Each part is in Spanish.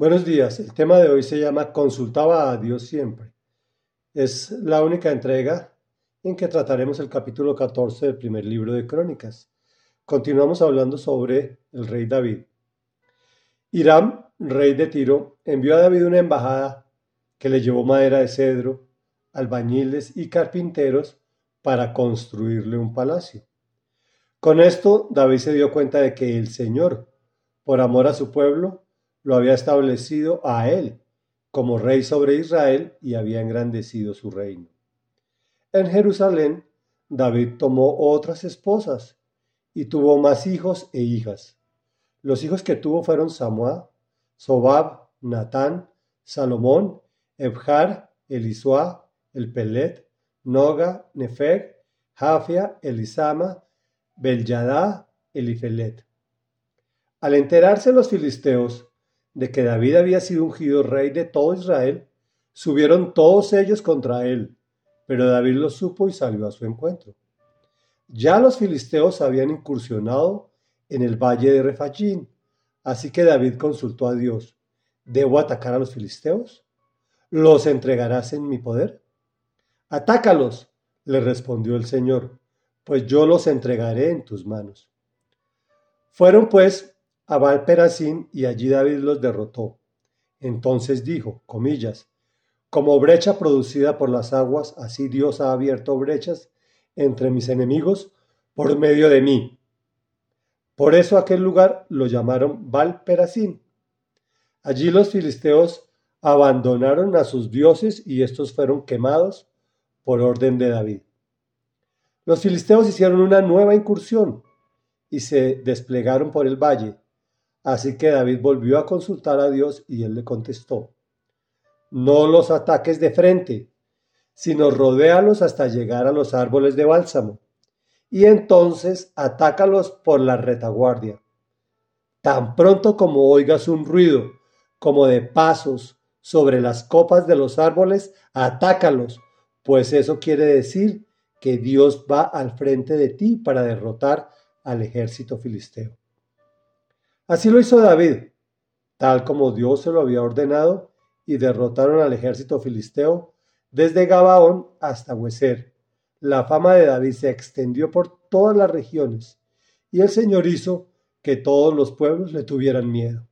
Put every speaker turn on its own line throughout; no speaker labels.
Buenos días, el tema de hoy se llama Consultaba a Dios siempre. Es la única entrega en que trataremos el capítulo 14 del primer libro de Crónicas. Continuamos hablando sobre el rey David. Hiram, rey de Tiro, envió a David una embajada que le llevó madera de cedro, albañiles y carpinteros para construirle un palacio. Con esto, David se dio cuenta de que el Señor, por amor a su pueblo, lo había establecido a él como rey sobre Israel y había engrandecido su reino. En Jerusalén, David tomó otras esposas y tuvo más hijos e hijas. Los hijos que tuvo fueron Samuel, Sobab, Natán, Salomón, Ebjar, Elisua, El Pelet, Noga, Nefeg, Jafia, Elisama, Beljadá, Elifelet. Al enterarse los filisteos de que David había sido ungido rey de todo Israel, subieron todos ellos contra él, pero David lo supo y salió a su encuentro. Ya los filisteos habían incursionado en el valle de Refayín, así que David consultó a Dios, ¿debo atacar a los filisteos? ¿Los entregarás en mi poder? Atácalos, le respondió el Señor, pues yo los entregaré en tus manos. Fueron pues a Valperasín y allí David los derrotó. Entonces dijo, comillas, como brecha producida por las aguas, así Dios ha abierto brechas entre mis enemigos por medio de mí. Por eso aquel lugar lo llamaron Valperasín. Allí los filisteos abandonaron a sus dioses y estos fueron quemados por orden de David. Los filisteos hicieron una nueva incursión y se desplegaron por el valle Así que David volvió a consultar a Dios y él le contestó, no los ataques de frente, sino rodéalos hasta llegar a los árboles de bálsamo, y entonces atácalos por la retaguardia. Tan pronto como oigas un ruido, como de pasos sobre las copas de los árboles, atácalos, pues eso quiere decir que Dios va al frente de ti para derrotar al ejército filisteo. Así lo hizo David, tal como Dios se lo había ordenado, y derrotaron al ejército filisteo desde Gabaón hasta Hueser. La fama de David se extendió por todas las regiones, y el Señor hizo que todos los pueblos le tuvieran miedo.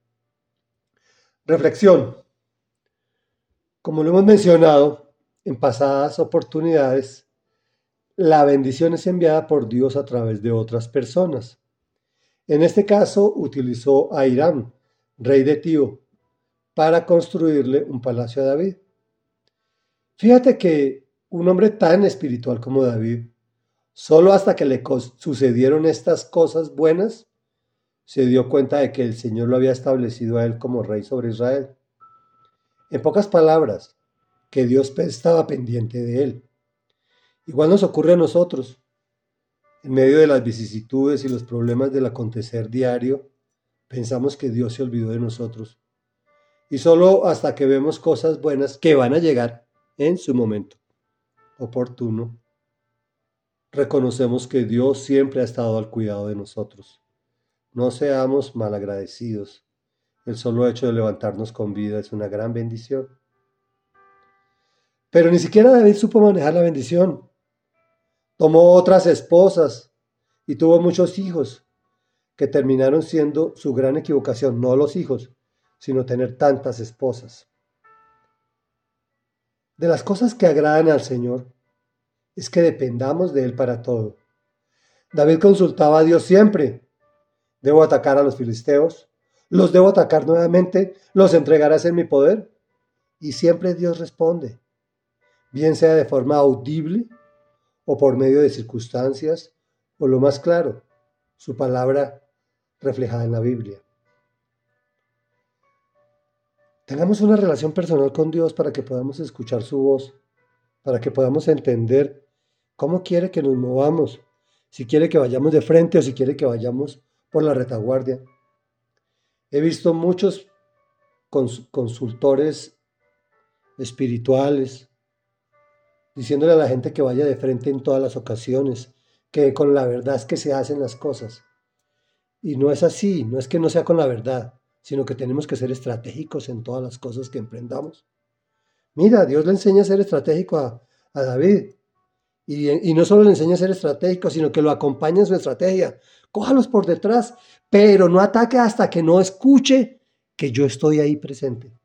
Reflexión. Como lo hemos mencionado en pasadas oportunidades, la bendición es enviada por Dios a través de otras personas. En este caso utilizó a Irán, rey de Tío, para construirle un palacio a David. Fíjate que un hombre tan espiritual como David, solo hasta que le sucedieron estas cosas buenas, se dio cuenta de que el Señor lo había establecido a él como rey sobre Israel. En pocas palabras, que Dios estaba pendiente de él. Igual nos ocurre a nosotros. En medio de las vicisitudes y los problemas del acontecer diario, pensamos que Dios se olvidó de nosotros. Y solo hasta que vemos cosas buenas que van a llegar en su momento oportuno, reconocemos que Dios siempre ha estado al cuidado de nosotros. No seamos malagradecidos. El solo hecho de levantarnos con vida es una gran bendición. Pero ni siquiera David supo manejar la bendición. Tomó otras esposas y tuvo muchos hijos, que terminaron siendo su gran equivocación, no los hijos, sino tener tantas esposas. De las cosas que agradan al Señor es que dependamos de Él para todo. David consultaba a Dios siempre. ¿Debo atacar a los filisteos? ¿Los debo atacar nuevamente? ¿Los entregarás en mi poder? Y siempre Dios responde, bien sea de forma audible o por medio de circunstancias, o lo más claro, su palabra reflejada en la Biblia. Tengamos una relación personal con Dios para que podamos escuchar su voz, para que podamos entender cómo quiere que nos movamos, si quiere que vayamos de frente o si quiere que vayamos por la retaguardia. He visto muchos consultores espirituales, diciéndole a la gente que vaya de frente en todas las ocasiones, que con la verdad es que se hacen las cosas. Y no es así, no es que no sea con la verdad, sino que tenemos que ser estratégicos en todas las cosas que emprendamos. Mira, Dios le enseña a ser estratégico a, David. Y, y, no solo le enseña a ser estratégico, sino que lo acompaña en su estrategia. Cójalos por detrás, pero no ataque hasta que no escuche que yo estoy ahí presente.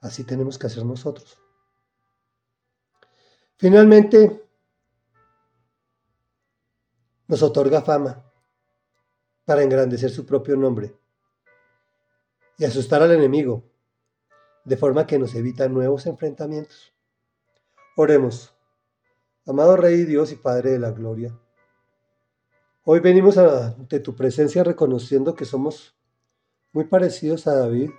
Así tenemos que hacer nosotros. Finalmente, nos otorga fama para engrandecer su propio nombre y asustar al enemigo, de forma que nos evita nuevos enfrentamientos. Oremos, amado Rey Dios y Padre de la Gloria. Hoy venimos ante tu presencia reconociendo que somos muy parecidos a David,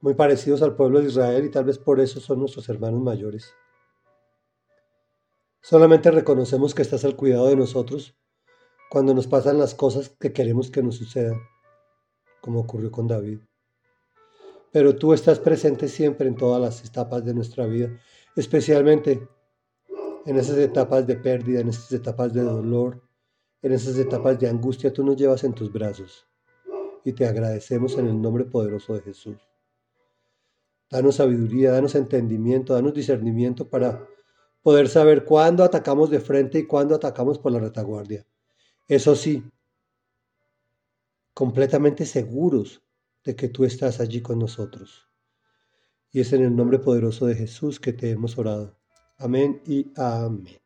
muy parecidos al pueblo de Israel y tal vez por eso son nuestros hermanos mayores. Solamente reconocemos que estás al cuidado de nosotros cuando nos pasan las cosas que queremos que nos sucedan, como ocurrió con David. Pero tú estás presente siempre en todas las etapas de nuestra vida, especialmente en esas etapas de pérdida, en esas etapas de dolor, en esas etapas de angustia, tú nos llevas en tus brazos y te agradecemos en el nombre poderoso de Jesús. Danos sabiduría, danos entendimiento, danos discernimiento para poder saber cuándo atacamos de frente y cuándo atacamos por la retaguardia. Eso sí, completamente seguros de que tú estás allí con nosotros. Y es en el nombre poderoso de Jesús que te hemos orado. Amén y amén.